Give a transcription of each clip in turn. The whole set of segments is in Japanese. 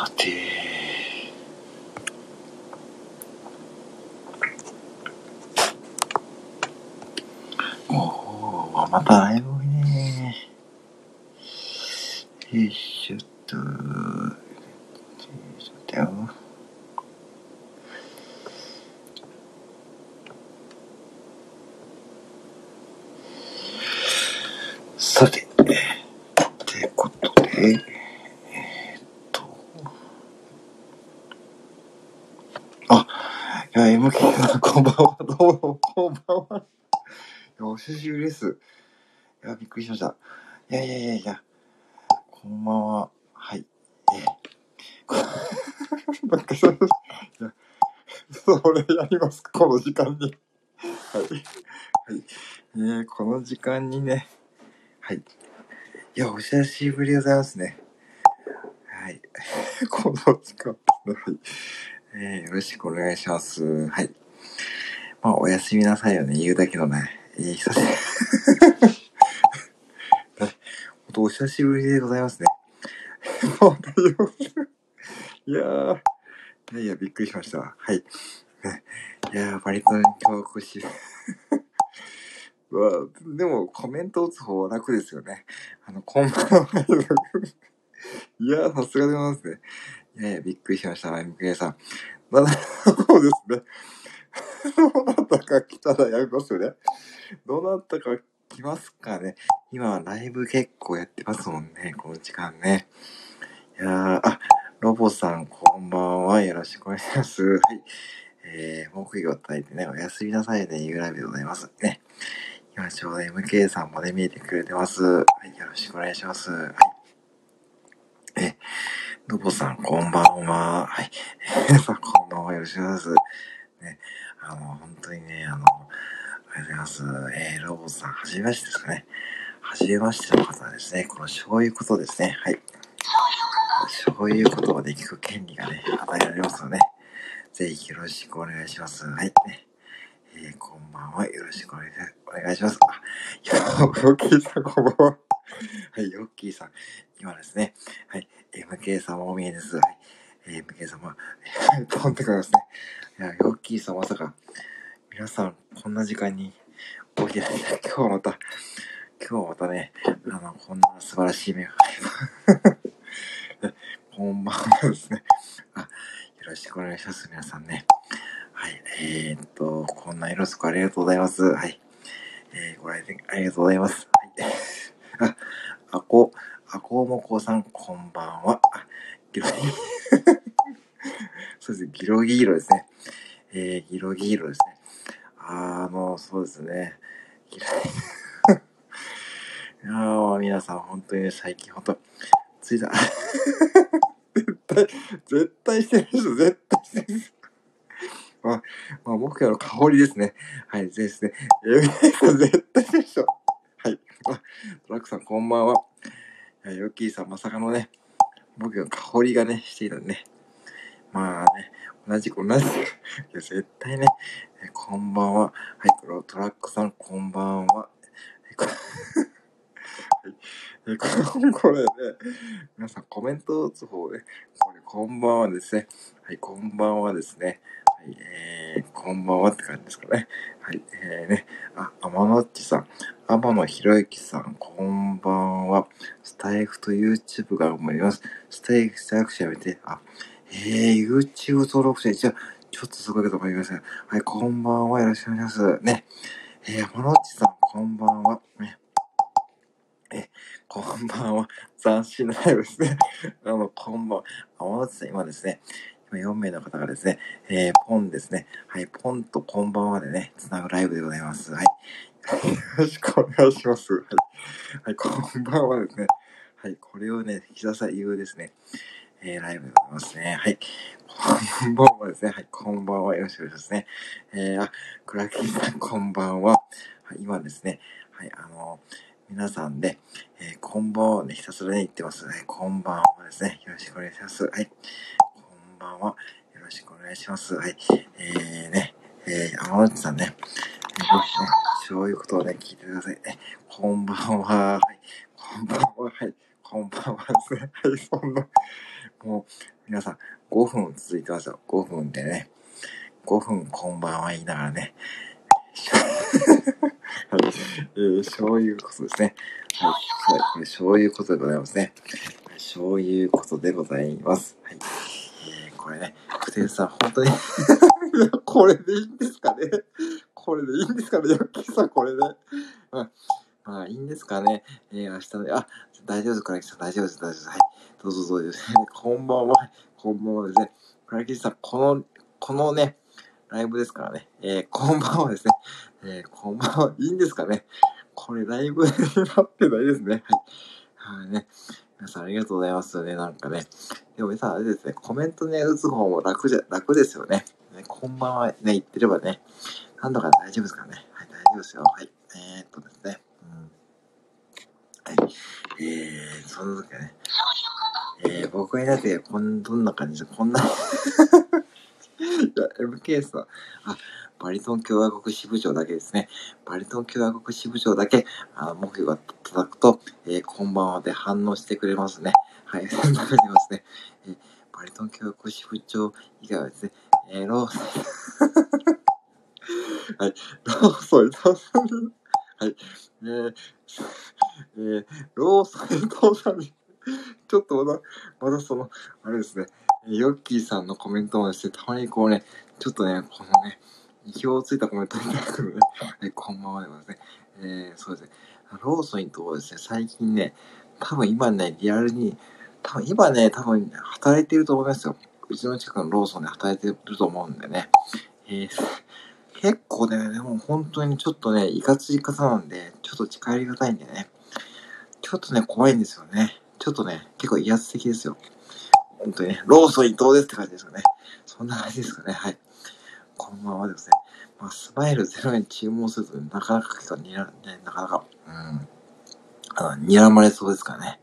さて、おお、またライブね。よいしょっと。よいしょっとよ。さて、ってことで、えーっと、あ、いや、MK さん、こんばんは、どうも、こんばんは。いや、お久しぶりです。いや、びっくりしました。いやいやいやいや、こんばんは。はい。えー、なんかそれ、や、それやりますか、この時間に。はい。はい。えー、この時間にね、はい。いや、お久しぶりでございますね。はい。この時間。はい。えー、よろしくお願いします。はい。まあ、おやすみなさいよね、言うだけのね。えー、久しぶり。ほんと、お久しぶりでございますね。いやー、いやいや、びっくりしました。はい。いやー、バリトン今日越し。う わでも、コメント打つ方は楽ですよね。あの、こんばんは。いやー、さすがでございますね。いやいや、びっくりしました、MK さん。まだ、そうですね。どなたか来たらやりますよね。どなたか来ますかね。今、ライブ結構やってますもんね、この時間ね。いや、あ、ロボさん、こんばんは。よろしくお願いします。はい。えー、木曜叩いてね、おやすみなさいね、いうライブでございます。ね。今ちょうど MK さんもね、見えてくれてます。はい、よろしくお願いします。はい。え、ロボさん、こんばんは。はい。さん、こんばんは。よろしくお願いします。ね、あの、本当にね、あの、ございます。えー、ロボさん、はじめましてですかね。はじめましての方はですね、このそういうことですね。はい。そういうことまで聞く権利がね、与えられますので、ね、ぜひよろしくお願いします。はい。えー、こんばんは。よろしくお願いします。あ、ヨッキーさん、こんばんは。はい、ヨッキーさん。今ですね、はい、MK さんもお見えです。はい、えー、MK 様、飛 んでくれますね。いや、ヨッキーさんまさか、皆さん、こんな時間に起きてない。今日はまた、今日はまたね、あの、こんな素晴らしい目が、こんばんはですね。あ、よろしくお願いします、皆さんね。はい、えー、っと、こんなよろしくありがとうございます。はい。えー、ご来店ありがとうございます。はい。あ、あこ、あこもこさん、こんばんは。あ、ギロギ そうですね、ギロギーロですね。えー、ギロギーロですね。あの、そうですね。ギロ いやー、皆さん、本当にね、最近、本当ついた。絶対、絶対してる人、絶対してる人。まあ、まあ、目標の香りですね。はい、ですね。えー、絶対してる人。はい。あ、トラックさん、こんばんは。いやヨッキーさん、まさかのね、僕の香りがね、していたんでね。まあね、同じく同じく。いや、絶対ね、えこんばんは。はい、これトラックさん、こんばんは。えこえこ これね、皆さんコメント打つ方ね、これ、こんばんはですね。はい、こんばんはですね。はい、えー、こんばんはって感じですかね。はい、えー、ね、あ、天野っちさん、天野ひろゆきさん、こんばんは。スタイフと YouTube が思います。スタイフ早く調べて、あ、えー、YouTube 登録者、じゃちょっとすごいけど思いません。はい、こんばんは。よろしくお願います。ね。えー、天野っちさん、こんばんは。ね。え、こんばんは。斬新なライブですね。あの、こんばんは。天野っちさん、今ですね、今4名の方がですね、えー、ポンですね。はい、ポンとこんばんはでね、つなぐライブでございます。はい。よろしくお願いします。はい。はい、こんばんはですね。はい、これをね、ひたすら言うですね、えー、ライブでございますね。はい。こんばんはですね。はい、こんばんは。よろしくお願いしますね。えー、あ、クラッキーさん、こんばんは。はい、今ですね、はい、あの皆さんで、えー、こんばんはね、ひたすらね、言ってます。はい、こんばんはですね。よろしくお願いします。はい。こんばんは。よろしくお願いします。はい。えー、ね、えー、天野さんね、えー、僕ね、そういうことをね、聞いてください。ね、こんばんは。はい。こんばんは。はい。こんばんはですね。はい、そんな、もう、皆さん、5分続いてますよ。5分でね。5分こんばんは言いながらね。はい。えー、そういうことですね。はい。はい。そういうことでございますね。そういうことでございます。はい。えー、これね、クテンさん、本当に、これでいいんですかね？これでいいんですかね？ヤッキーさん、これで。まあ、まあ、いいんですかね？えー、明日ね、あ、大丈夫です、クラキさん、大丈夫です、大丈夫です。はい。どうぞどうぞ。こんばんは。こんばんはですね。クラキさん、この、このね、ライブですからね。えー、こんばんはですね。えー、こんばんは。いいんですかね。これライブになってないですね。はい。はいね。皆さんありがとうございますよね。なんかね。でも皆さん、あれですね、コメントね、打つ方も楽じゃ、楽ですよね。ねこんばんはね、言ってればね、なんとか大丈夫ですからね。はい、大丈夫ですよ。はい。えー、っとですね。うん。はい。えー、その時はね、えー、僕になって、こん、どんな感じ、こんな。いや、MK さん、あ、バリトン共和国支部長だけですね。バリトン共和国支部長だけ、あの、目標が叩くと、えー、こんばんはで反応してくれますね。はい、そんな感じますね。えー、バリトン共和国支部長以外はですね、えー、ローソン、はい、ローソン、ローソン、はい、えー、えー、ローソン、伊藤さんに、ちょっとまだ、まだその、あれですね、ヨッキーさんのコメントもですね、たまにこうね、ちょっとね、このね、意表をついたコメントになるので、ね、こんばんはでございますね。えー、そうですね。ローソンとですね、最近ね、多分今ね、リアルに、多分今ね、多分働いてると思いますよ。うちの近くのローソンで働いてると思うんでね。えー、結構ね、でも本当にちょっとね、いかつい方なんで、ちょっと近寄りがたいんでね。ちょっとね、怖いんですよね。ちょっとね、結構威圧的ですよ。本当にね、ローソン伊藤ですって感じですよね。そんな感じですかね。はい。このままですね。まあ、スマイルゼロ円注文すると、なかなか結構にら、ね、なかなか、うん、あの、睨まれそうですからね。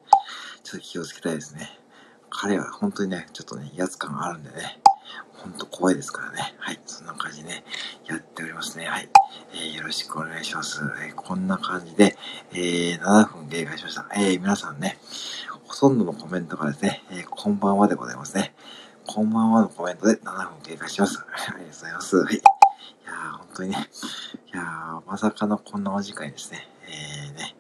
ちょっと気をつけたいですね。彼は本当にね、ちょっとね、威圧感があるんでね。ほんと怖いですからね。はい。そんな感じでね、やっておりますね。はい。えー、よろしくお願いします。えー、こんな感じで、えー、7分経過しました。えー、皆さんね、ほとんどのコメントがですね、え、こんばんはでございますね。こんばんはのコメントで7分経過します。ありがとうございます。はい。いやー、本当にね、いやー、まさかのこんなお時間にですね、えーね、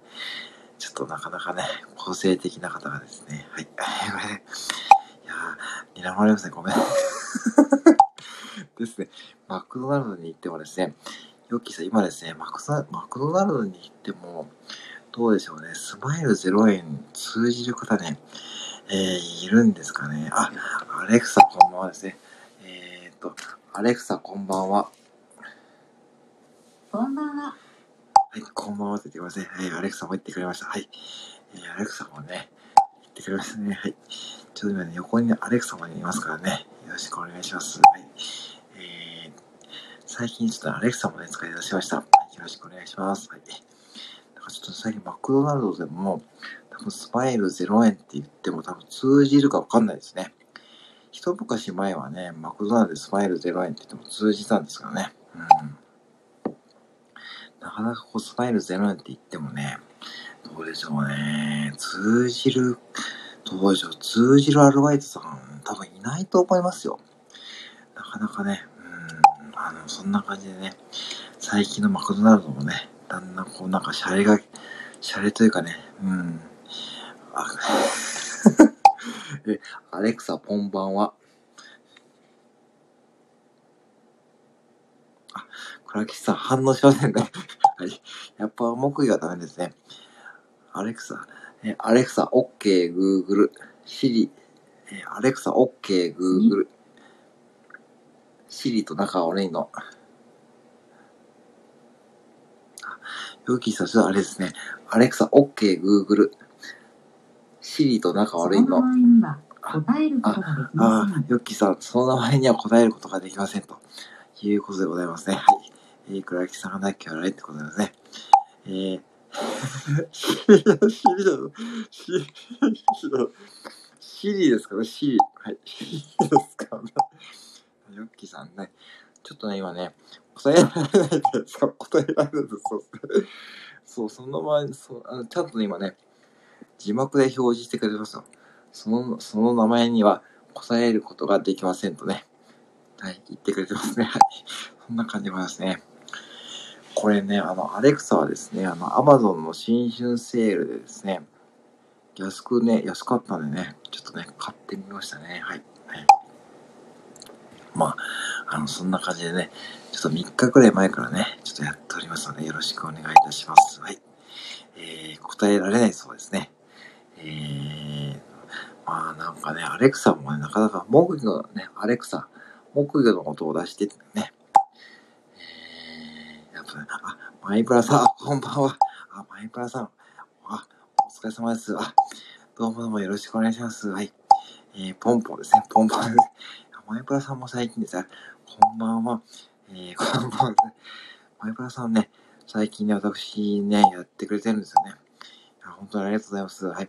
ちょっとなかなかね、個性的な方がですね、はい。睨まれますね、ごめん。ですね、マクドナルドに行ってもですね、ヨッキーさん、今ですね、マクドナルドに行っても、どうでしょうね。スマイル0円通じる方ね、えー、いるんですかね。あ、アレクサこんばんはですね。えー、っと、アレクサこんばんは。こんばんは。はい、こんばんはって言ってください。はい、アレクサも言ってくれました。はい。えー、アレクサもね、言ってくれましたね。はい。ちょっと今ね、横に、ね、アレクサもいますからね。よろしくお願いします。はい。えー、最近ちょっとアレクサもね、使い出しました。よろしくお願いします。はい。ちょっと最近マクドナルドでも、多分スマイル0円って言っても多分通じるかわかんないですね。一昔前はね、マクドナルドでスマイル0円って言っても通じたんですけどね。うん。なかなかこうスマイル0円って言ってもね、どうでしょうね。通じる、どうでしょう。通じるアルバイトさん多分いないと思いますよ。なかなかね、うん、あの、そんな感じでね、最近のマクドナルドもね、だんだんこうなんかシャレが、シャレというかね、うん。あ え、アレクサ、こんばんは。あ、倉吉さん反応しませんね。はい。やっぱ木魚はダメですね。アレクサ、え、アレクサ、オッケー、グーグル、シリ、え、アレクサ、オッケー、グーグル、シリと仲悪いの。ヨッキーさん、ちょっとあれですね。アレクサ、オッケー、グーグル。シリと仲悪いの。答えることができません。ああ、ヨッキーさん、その名前には答えることができません。ということでございますね。はい。えー、倉木さんがなきゃ悪いってことですね。えー、シリだぞ、シリだ、シリ、シリですかね、シリ。はい、シリですかね。ヨッキーさんね、ちょっとね、今ね、答えられないですか答えられないです。そうそう、その前に、そう、あの、ちゃんとね、今ね、字幕で表示してくれてますよ。その、その名前には答えることができませんとね。はい、言ってくれてますね。はい。そんな感じでございますね。これね、あの、アレクサはですね、あの、アマゾンの新春セールでですね、安くね、安かったんでね、ちょっとね、買ってみましたね。はい。はい、まあ、あの、そんな感じでね、ちょっと3日くらい前からね、ちょっとやっておりますので、よろしくお願いいたします。はい。えー、答えられないそうですね。えー、まあなんかね、アレクサもね、なかなか、木魚のね、アレクサ、木魚のことを出して、ね、あ、マイプラさん、こんばんは。あ、マイプラさん、あ、お疲れ様です。あ、どうもどうもよろしくお願いします。はい。えー、ポンポンですね、ポンポンです。マイプラさんも最近ですね、こんばんは。えー、こんばんは。マイプラさんね、最近ね、私ね、やってくれてるんですよね。いや本当にありがとうございます。はい。い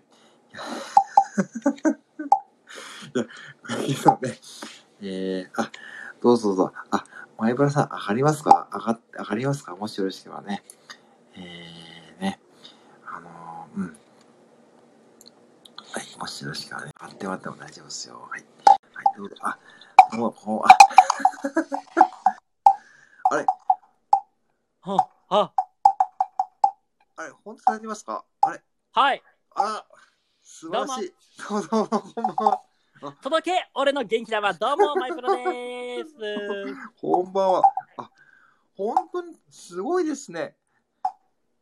や、いや、クリさんね、えー、あ、どうぞどうぞ。あ、前原さん、上がりますか？上が、上がりますか？もしよろしければね。えー、ね、あのー、うん。はい、もしよろしければね、待って待っても大丈夫ですよ。はい。はい、どうぞ。あ、もう、こう、あ、あれ？は、あ、あれ、本当されてますか？あれ？はい。あ、素晴らしい。どうもどうも、こんばんは。届け俺の元気玉どうもマイプロです。こんばんは。あ、本当にすごいですね。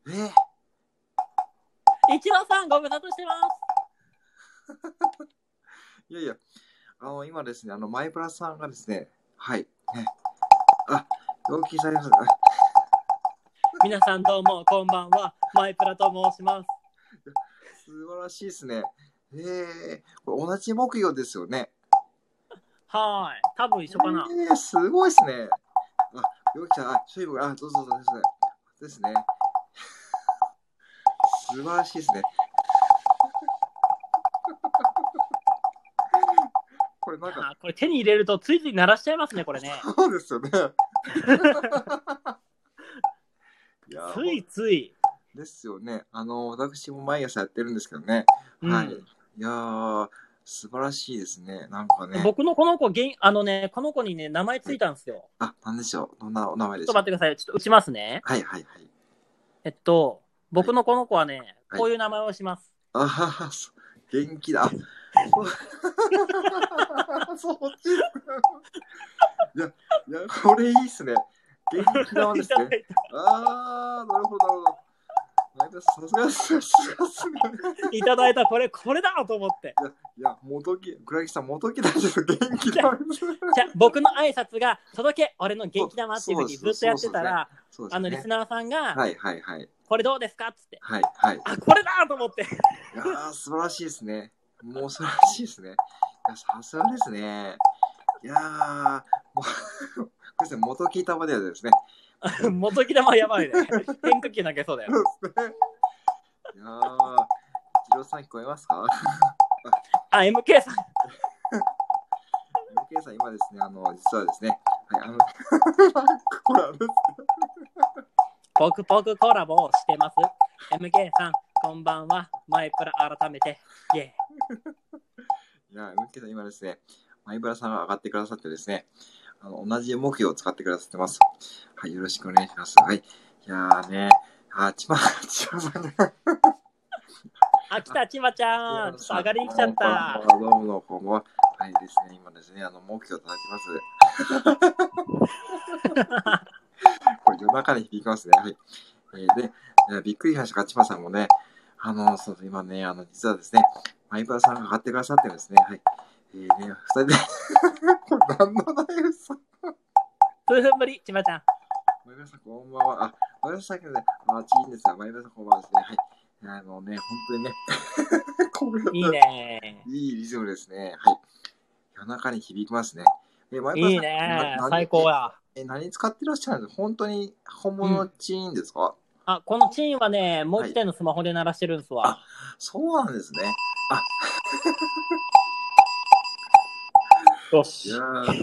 えー、一郎さんご無沙汰してます。いやいや、あの、今ですね、あの、マイプラさんがですね、はい、ね、あ、陽気されます。あ 皆さんどうもこんばんはマイプラと申します。素晴らしいですね。えー、これ同じ木曜ですよね。はい。多分一緒かな。えー、すごいですね。あ、陽気さん、あ、水分、あ、どうぞどうぞですね。ですね。素晴らしいですね。これなんか、あこれ手に入れるとついつい鳴らしちゃいますねこれね。そうですよね。いやついやー、素晴らしいですね。なんかね。僕のこの子げんあのねこの子にね名前ついたんですよ。あ、なんでしょう。どんなお名前で。ちょっと待ってください。ちょっと打ちますね。はいはいはい。えっと僕のこの子はねはいこういう名前をします。あはは、そ元気だ。あ そっちいや、いや、これいいっすね。元気玉ですね。あー、なるほど、なるほど。さすがさすがっすね。いただいたこれこれだと思って。いや、元木、倉木さん、元木だけど元気玉です。じゃあ僕の挨拶が届け俺の元気玉っていうふうにずっとやってたら、そうですね。あのリスナーさんが、はいはいはい。これどうですかっつって、はいはい。あこれだと思って。いやー、素晴らしいですね。もう素晴らしいですね。いや、さすがですね。いやー、もう、これですね、元木玉ではですね。元木玉やばいね。変化球投げそうだよ。いやー、一郎さん聞こえますか？あ、MK さん。?MK さん、今ですね、あの、実はですね、はい、あの、これあれですね。ポクポクコラボをしてます。MK さん、こんばんは。マイプラ改めて。イェイ。いや、MK さん、今ですね、マイブラさんが上がってくださってですね、あの、同じ目標を使ってくださってます。はい、よろしくお願いします。はい。いやーね、あ、ちま、ちまさんが、あ、来た、ちまちゃん。上がりに来ちゃった。どうもどうも、こんばんは。はいですね、今ですね、あの、目標を叩きます。これ夜中に響きますね。はい。えーで、びっくりしました、ちまさんもね、あの、そう今ね、あの、実はですね、マイバーさんが上がってくださってるんですね。はい。えー、ね、二人で、これ何のナイフさん数分ぶり、ちまちゃん。マイバーさん、こんばんは。あ、マイバーさんけどね、あ、ちいいんですが、マイバーさん、こんばんはですね。はい。あのね、本当にね、いいね。いいリズムですね。はい。夜中に響きますね。え、マイバーさんいいねな。最高や。え、何使ってらっしゃるんですか？本当に本物のチーンですか、あ、このチーンはね、もう一台のスマホで鳴らしてるんすわ。そうなんですね。い よしや。ー、い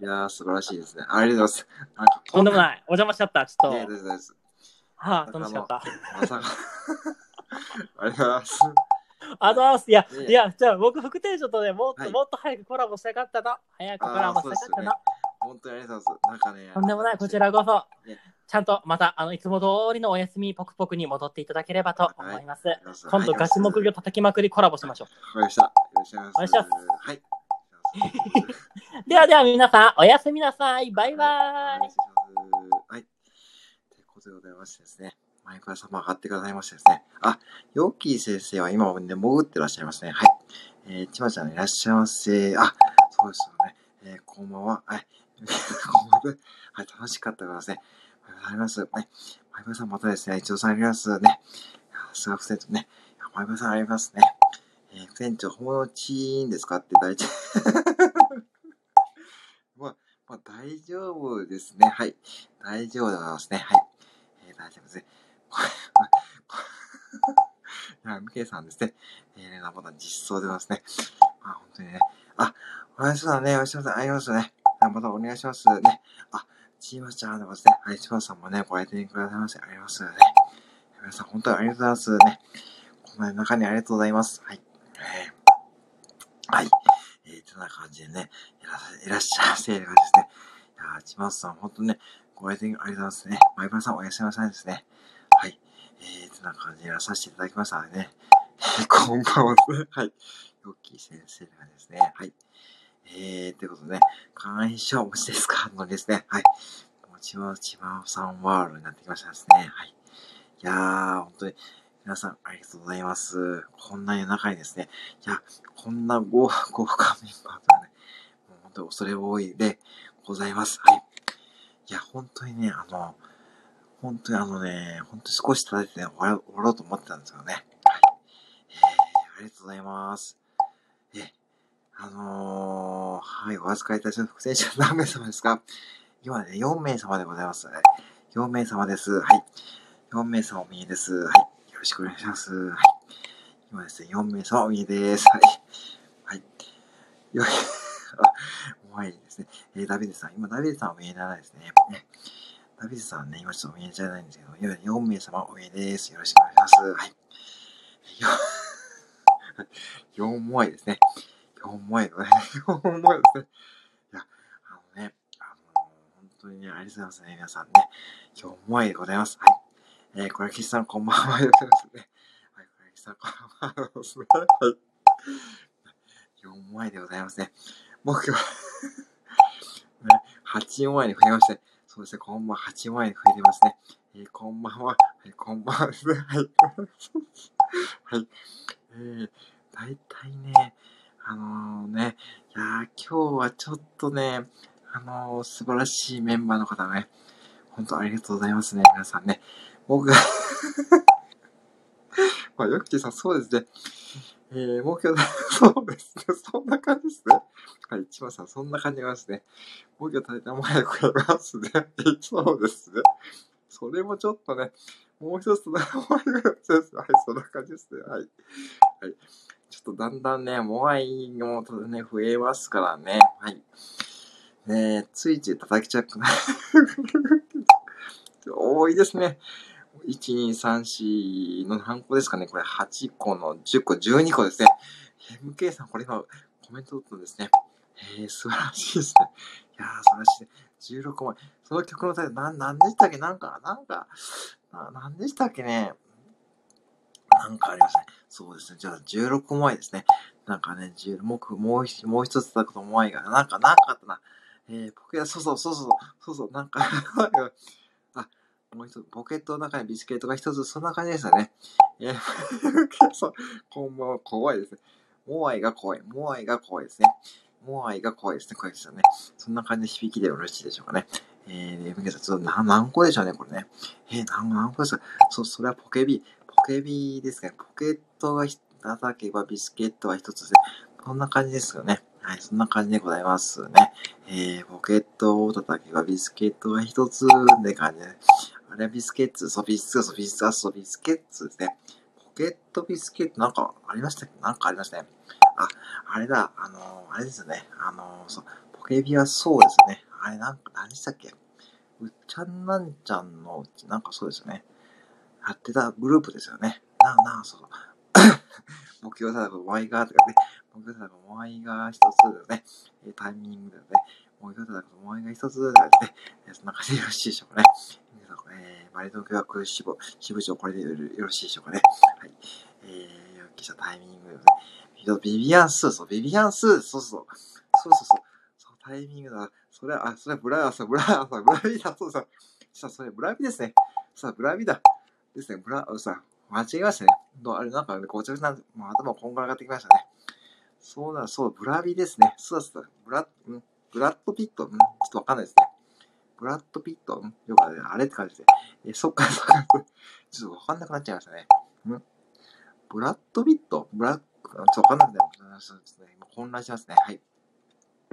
やー素晴らしいですね。ありがとうございます。とんでもない。お邪魔しちゃった。ちょいやっと。ですです。はあ、楽しかった。まさか。ありがとうございます。あざーす。いや、ねいや、じゃあ僕、副店長とね、もっと、はいもっと早くコラボしたかったの。早くコラボしたかったの。本当にありがとうございます。なんかね。とんでもない、こちらこそね。ちゃんとまた、あの、いつも通りのお休みポクポクに戻っていただければと思います。今度、ガチ木魚叩きまくりコラボしましょわかりました。よろしくお願いします。お願いしますはい。ではでは皆さん、おやすみなさい。バイバイ。はい。ということでございましてですね。マイクラ様上がってくださいましてですね。あ、ヨッキー先生は今もね、潜ってらっしゃいますね。はい。えー、ちまちゃんいらっしゃいませ。あ、そうですよね。えー、こんばんは。はい。こんばんは。はい、楽しかったですね。ありがとうございます。はい。マイクラさんまたですね、一応さんありますね。さすが副店長ね。マイクラさんありますね。えー、副店長、本物チーンですかって大丈夫。まあ、まあ、大丈夫ですね。はい。大丈夫でございますね。はい。えー、大丈夫ですね。これ、これ、いや、ムケさんですね。えー、まだ実装でございますね。まあ、本当にね。あ、おやすみなね。おやすみなさい。ありますね。あまたお願いしますね。あ、チーマちゃんでございますね。はい、チーマさんもね、ご来店くださいまして、ありますね。皆さん、本当にありがとうございますね。この中にありがとうございます。はい。えー、はい。えー、そんな感じでね、いらっしゃいらっしゃいませ。いう感じですね。いやー、ちまさん、本当にね、ご来店ありがとうございますね。マイパラさん、おやすみなさいですね。はい。えー、そんな感じでやらさせていただきましたのでね。こんばんは。はい。ヨッキー先生がですね。はい。えー、ということでね、会員証お持ちですか？のですね。はい。もちはちまさんワールドになってきましたですね。はい。いやー、本当に、皆さんありがとうございます。こんな夜中にですね、いや、こんな豪豪華メンバーとはね、もう本当に恐れ多いでございます。はい。いや、本当にね、あの、本当にあのね、本当に少し叩いてね、終わろ終わろうと思ってたんですよね。はい。えー、ありがとうございます。えー、あのー、はい、お預かりいたします。副選手何名様ですか？今ね、4名様でございます。4名様です。はい。4名様お見えです。はい。よろしくお願いします。はい。今ですね、4名様お見えです。はい。はい。よい、あ、もういですね。えー、ダビデさん、今ダビデさんお見えないですね。ダビデさんね、今ちょっとお見えじゃないんですけど、今4名様お見えです。よろしくお願いします。はい。よ 4もいですね。4もい、4もいですね。いや、あのね、あの本当にね、ありがとうございますね、皆さんね。4もいでございます。はい。えー、これ、岸さんこんばんはでございますね。はい、これ、岸さんこんばんはですね。はい。4枚でございますね。目標、ね、8枚に増えまして、そうですね、こんばんは8枚に増えてますね。えー、こんばんは、はい、こんばんはですね。はい。はい。えー、大体ね、あのー、ね、いやー、今日はちょっとね、あのー、素晴らしいメンバーの方ね、本当ありがとうございますね、皆さんね。僕が まあ、ヨッキーさん、そうですね。えー、目標、そうですね。そんな感じですね。はい、千葉さん、そんな感じがますね。目標立てたも早くやりますね。そうですね。それもちょっとね、もう一つのモアイがです。はい、そんな感じですね。はい。はい。ちょっとだんだんね、モアイもね、増えますからね。はい。ねえついつい叩きちゃくな 多いですね。1、2、3、4の何個ですかねこれ8個の10個、12個ですね。MK さん、これ今コメント取ったんですね。えー、素晴らしいですね。いやー、素晴らしい、ね。16枚。その曲のタイトル、な、なんでしたっけ？なんか、なんか、な、なんでしたっけね？なんかありましたね。そうですね。じゃあ、16枚ですね。なんかね、10もう、もう一、もう一つだこと思いが、なんか、なんかあったな。えー、ポケ、そうそう、そうそう、そうそう、なんか、もう一つ、ポケットの中にビスケットが一つ、そんな感じでしたね。えー、そう、こんばんは、怖いですね。モアイが怖い。モアイが怖いですね。モアイが怖いですね。怖いですよね。そんな感じで響きでよろしいでしょうかね。えー、皆さん、ちょっと何何個でしょうね、これね。えー、何何個ですか？そう、それはポケビ。ポケビですかね。ポケットが叩けばビスケットは一つで。こんな感じですよね。はい、そんな感じでございますね。えー、ポケットを叩けばビスケットが一つって感じで、あれはビスケッツ、ソビス、ソビス、ソビスケッツですね。ポケットビスケットなんかありましたっけ？なんかありましたね。あ、あれだ、あのー、あれですよね。あのー、そう、ポケビはそうですね。あれなんか、何でしたっけ？うっちゃんなんちゃんのうち、なんかそうですよね。やってたグループですよね。な、な、そうそう。目標ただお前がとかね、目標ただお前が一つだよね、タイミングだよね、目標ただお前が一つだよね、えーそんな感じでよろしいでしょうかね。えー、バリ東京学支部、支部長、これでよろしいでしょうかね。はい。えー、よっきしたタイミング。ビビアンスー、そう、ビビアンスー、そうそう。そうそうそう。そう、タイミングだ。それは、あ、それはブラ、そう、ブラ、そう、ブラビだ、そうそう。さあ、それ、ブラビですね。さあ、ブラビだ。ですね、ブラ、さ、間違えましたね。どうあれ、なんかね、ごちゃごちゃな、もう頭こんがらがってきましたね。そうだ、そう、ブラビですね。そうだ、そうだ、ブラ、うん、ブラッドピット、ん、ちょっとわかんないですね。ブラッドピット、ん、よくあれ、あれって感じで。え、そっか、そっか、ちょっとわかんなくなっちゃいましたね。ん？ブラッドピット？ブラック、ちょっとわかんなくなりました。ね。今混乱しますね。はい。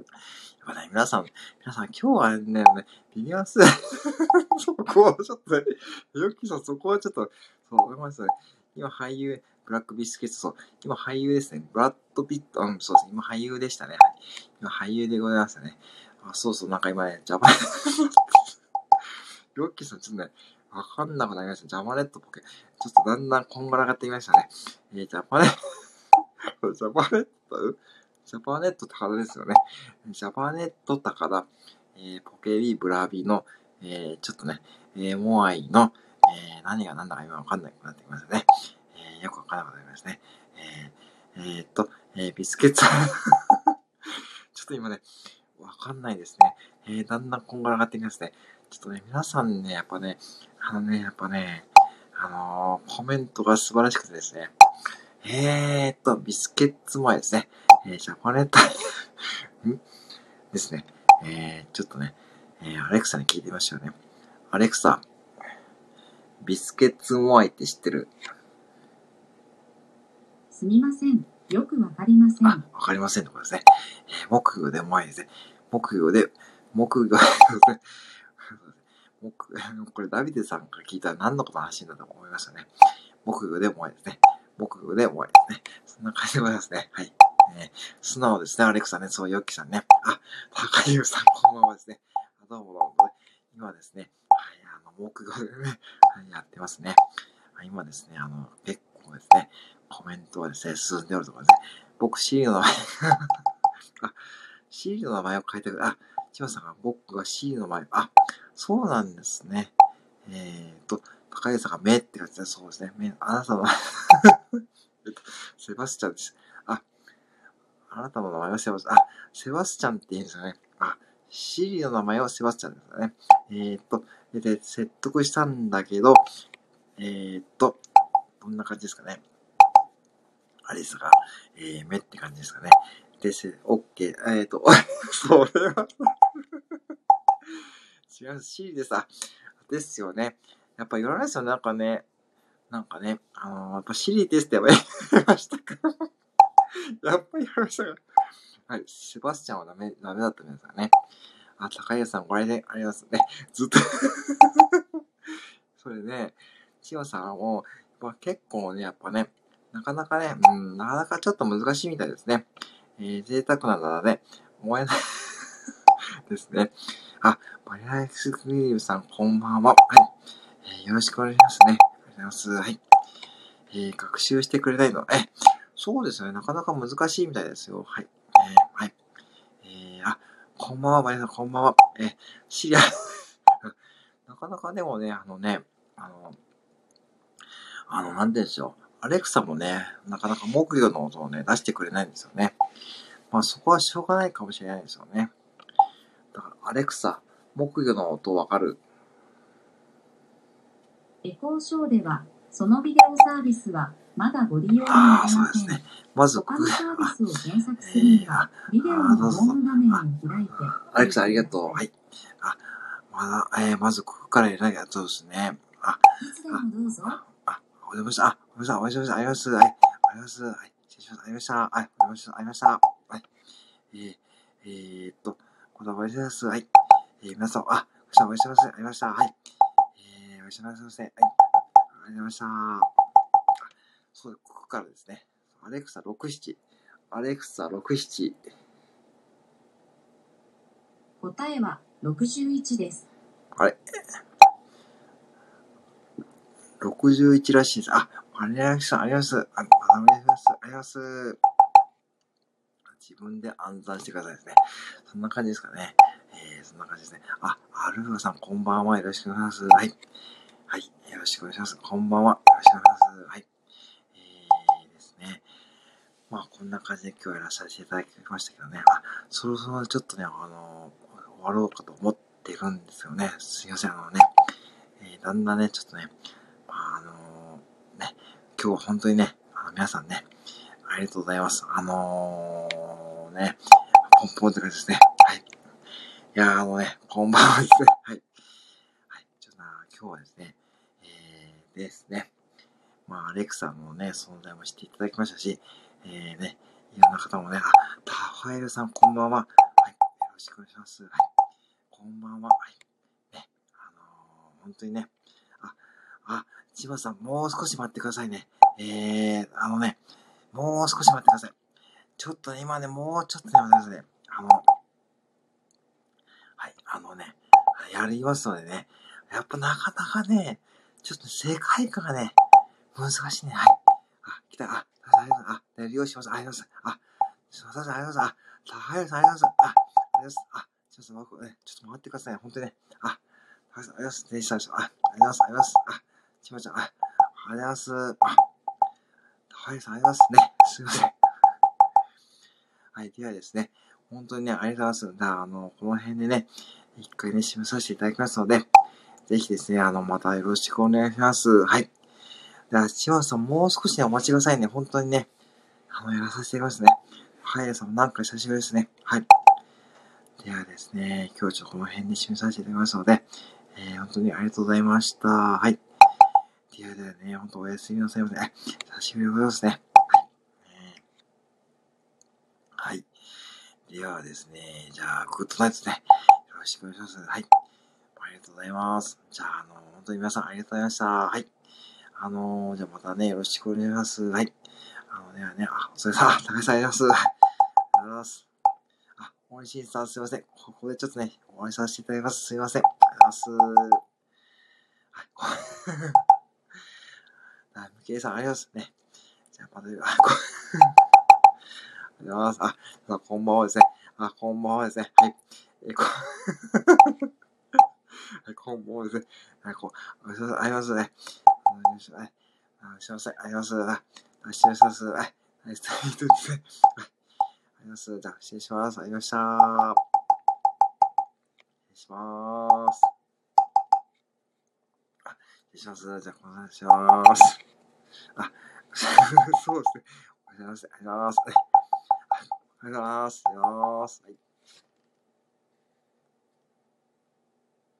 やっぱね、皆さん、皆さん、今日はね、ねビビアンス、そこはちょっとね、ヨッキーさん、そこはちょっと、そう、ごめんなさい。今、俳優、ブラックビスケット、そう、今、俳優ですね。ブラッドピット、うん、そうですね。今、俳優でしたね。今、俳優でございましたね。あ、そうそう、なんか今ね、ジャパネヨッキーさん、ちょっとね、わかんなくなりました。ジャパネットポケ。ちょっとだんだんこんがらがってきましたね。えー、ジャパネット、ジャパネット、ジャパネット高田ですよね。ジャパネット高田、えー、ポケビブラビの、えー、ちょっとね、えー、モアイの、えー、何が何だか今わかんなくなってきましたね。えー、よくわかんなくなりますね。えー、えー、っと、えー、ビスケッツ ちょっと今ね、わかんないですね。えー、だんだんこんがらがってきますね。ちょっとね、皆さんね、やっぱね、あのね、やっぱね、あのー、コメントが素晴らしくてですね。えーっと、ビスケッツ前ですね。えー、ジャパネットん ですね。えー、ちょっとね、えー、アレクサに聞いてみましょうね。アレクサ、ビスケッツモアイって知ってる？すみません。よくわかりません。あ、わかりませんところですね。えー、木魚でモアイですね。木魚で、木魚 木、これダビデさんから聞いたら何のことの話だと思いましたね。木魚でモアイですね。木魚でモアイですね。そんな感じでございますね。はい。えー、素直ですね、アレクサね。そう、ヨッキさんね。あ、高優さん、こんばんはですね。あどうもどうも。今ですね、はい、あの、木魚でね、はい、やってますね。今ですね、あの、結構ですね、コメントはですね、進んでおるところですね。僕、シリの名前 あ、シリの名前を書いてくる。あ、千葉さんが僕がシリの名前。あ、そうなんですね。えーと、高井さんが目って感じで、そうですね。目、あなたのえっと、セバスチャンです。あ、あなたの名前はセバスチャン。あ、セバスチャンって言うんですよね。あ、シリの名前はセバスチャンですよね。えー、っと、で、説得したんだけど、えー、っと、どんな感じですかね。アリスが、えー、目って感じですかね。で、せ、オッケー。えー、っと、それは違う、シリです。あ、ですよね。やっぱ言われますよ。なんかね、なんかね、あのー、やっぱシリですってやっぱ言いましたかやっぱり言われましたかはい、セバスチャンはダメ、ダメだったんですかね。あ、高谷さん、これで、ありますね。ずっと それで、千代さんも、まあ、結構ね、やっぱね、なかなかね、うん、なかなかちょっと難しいみたいですね。えー、贅沢なのはね、思えない ですね。あ、バリアイスクリームさん、こんばんは。はい。えー、よろしくお願いしますね。ありがとうございます。はい。えー、学習してくれないの。え、そうですね。なかなか難しいみたいですよ。はい。えー、はい。えー、あ、こんばんは、バリアさん、こんばんは。えー、知り合い なかなかでもね、あのね、あの、あの、なんて言うんでしょう。アレクサもね、なかなか木魚の音をね、出してくれないんですよね。まあそこはしょうがないかもしれないですよね。だから、アレクサ、木魚の音わかる？エコーショーでは、そのビデオサービスはまだご利用ません。そうですね。まず、他のサービスを検索するには、ビデオのホーム画面を開いて、アレクサありがとう。はい。あ、まだ、えー、まずここからやらなきゃ、そうですね。あ、いつでもどうぞ。あ、お邪魔した。あ、お邪魔した。お邪魔した。ありがとうございます。はい。ありがとうございます。はい。失礼しました。ありました。はい。お邪魔した。ありました。はい。えー、えー、っと、こだわりです。はい。えー、皆さん、あ、お邪魔します。ありました。はい。えー、お邪魔します。はい。ありがとうございました。あ、そう、ここからですね。アレクサ6、7。アレクサ6、7。答えは61です。あれ ?61 らしいです。あ、ありがとうございます。ありがとうございます。ありがとうございます。自分で暗算してくださいですね。そんな感じですかね。えー、そんな感じですね。あ、アルファさん、こんばんは。よろしくお願いします。はい。はい。よろしくお願いします。こんばんは。よろしくお願いします。はい。えーですね。まあ、こんな感じで今日やらさせていただきましたけどね。あ、そろそろちょっとね、あの終わろうかと思ってるんですよね。すいません、あのね。えー、だんだんね、ちょっとね、あ、あのね、今日は本当にね、あの皆さんね、ありがとうございます。あのー、ね、ポンポンとかですね。はい。いやー、あのね、こんばんはですね。はい。はい。ちょっとな、今日はですね、えー、ですね。まあ、アレクサのね、存在も知っていただきましたし、えー、ね、いろんな方もね、あ、タファエルさん、こんばんは。はい。よろしくお願いします。はい。こんばんは。はい。ね、あのー、本当にね、あ、あ、千葉さん、もう少し待ってくださいね。えー、あのね、もう少し待ってください。ちょっとね、今ね、もうちょっとね、待ってくださいね。あの、はい、あのね、やりますのでね、やっぱなかなかね、ちょっと世界観がね、難しいね。はい。あ、来た。あ、ありがとうございます。あ、利用します。ありがとうございます。あ、すいません、ありがとうございます。あ、高橋さん、ありがとうございます。あ、ありがとうございます。あ、ちょっと待って、ね、ちょっと待ってくださいね。本当にね。あ、高橋さん、ありがとうございます。あ、ありがとうございます。ありがとうございます。あ、ちまちゃん、あ、ありがとうございます。あ、高橋さん、ありがとうございます。ね、すいません。はい、ではですね、本当にね、ありがとうございます。じゃあ、あの、この辺でね、一回ね、締めさせていただきますので、ぜひですね、あの、またよろしくお願いします。はい。では、千葉さん、もう少しね、お待ちくださいね。本当にね、あの、やらさせていただきますね。はい、さんもなんか久しぶりですね。はい。ではですね、今日ちょっとこの辺で締めさせていただきますので、えー、本当にありがとうございました。はい。ではではね、本当おやすみなさいませ。はい久しぶりでございますね。はい。はい。ではですね、じゃあ、グッドナイトね。よろしくお願いします。はい。ありがとうございます。じゃあ、あの、本当に皆さんありがとうございました。はい。あのー、じゃあまたね、よろしくお願いします。はい。あのね、ね、あ、お疲れ様。高橋さんありがとうございます。ありがとうございます。あ、大石さんすいません。ここでちょっとね、お会いさせていただきます。すいません。ありがとうございます。はい。あ、むけいさんありがとうございます。ね。じゃあまた、あ、こありがとうございます。あ、さあこんばんはですね。あ、こんばんはですね。はい。え、こ はい、こんばんはですね。はい、こう、ありがとうございますね。お願いします。はい。あ、すいません。ありがとうございます。失礼します。はい。はい、スタイルです。はい。ありがとうございます。じゃあ、失礼します。ありがとうございました。失礼します。失礼します。じゃあ、この話します。あ、そうですね。おはようございます。ありがとうございます。ありがとうございます。よーし。はい。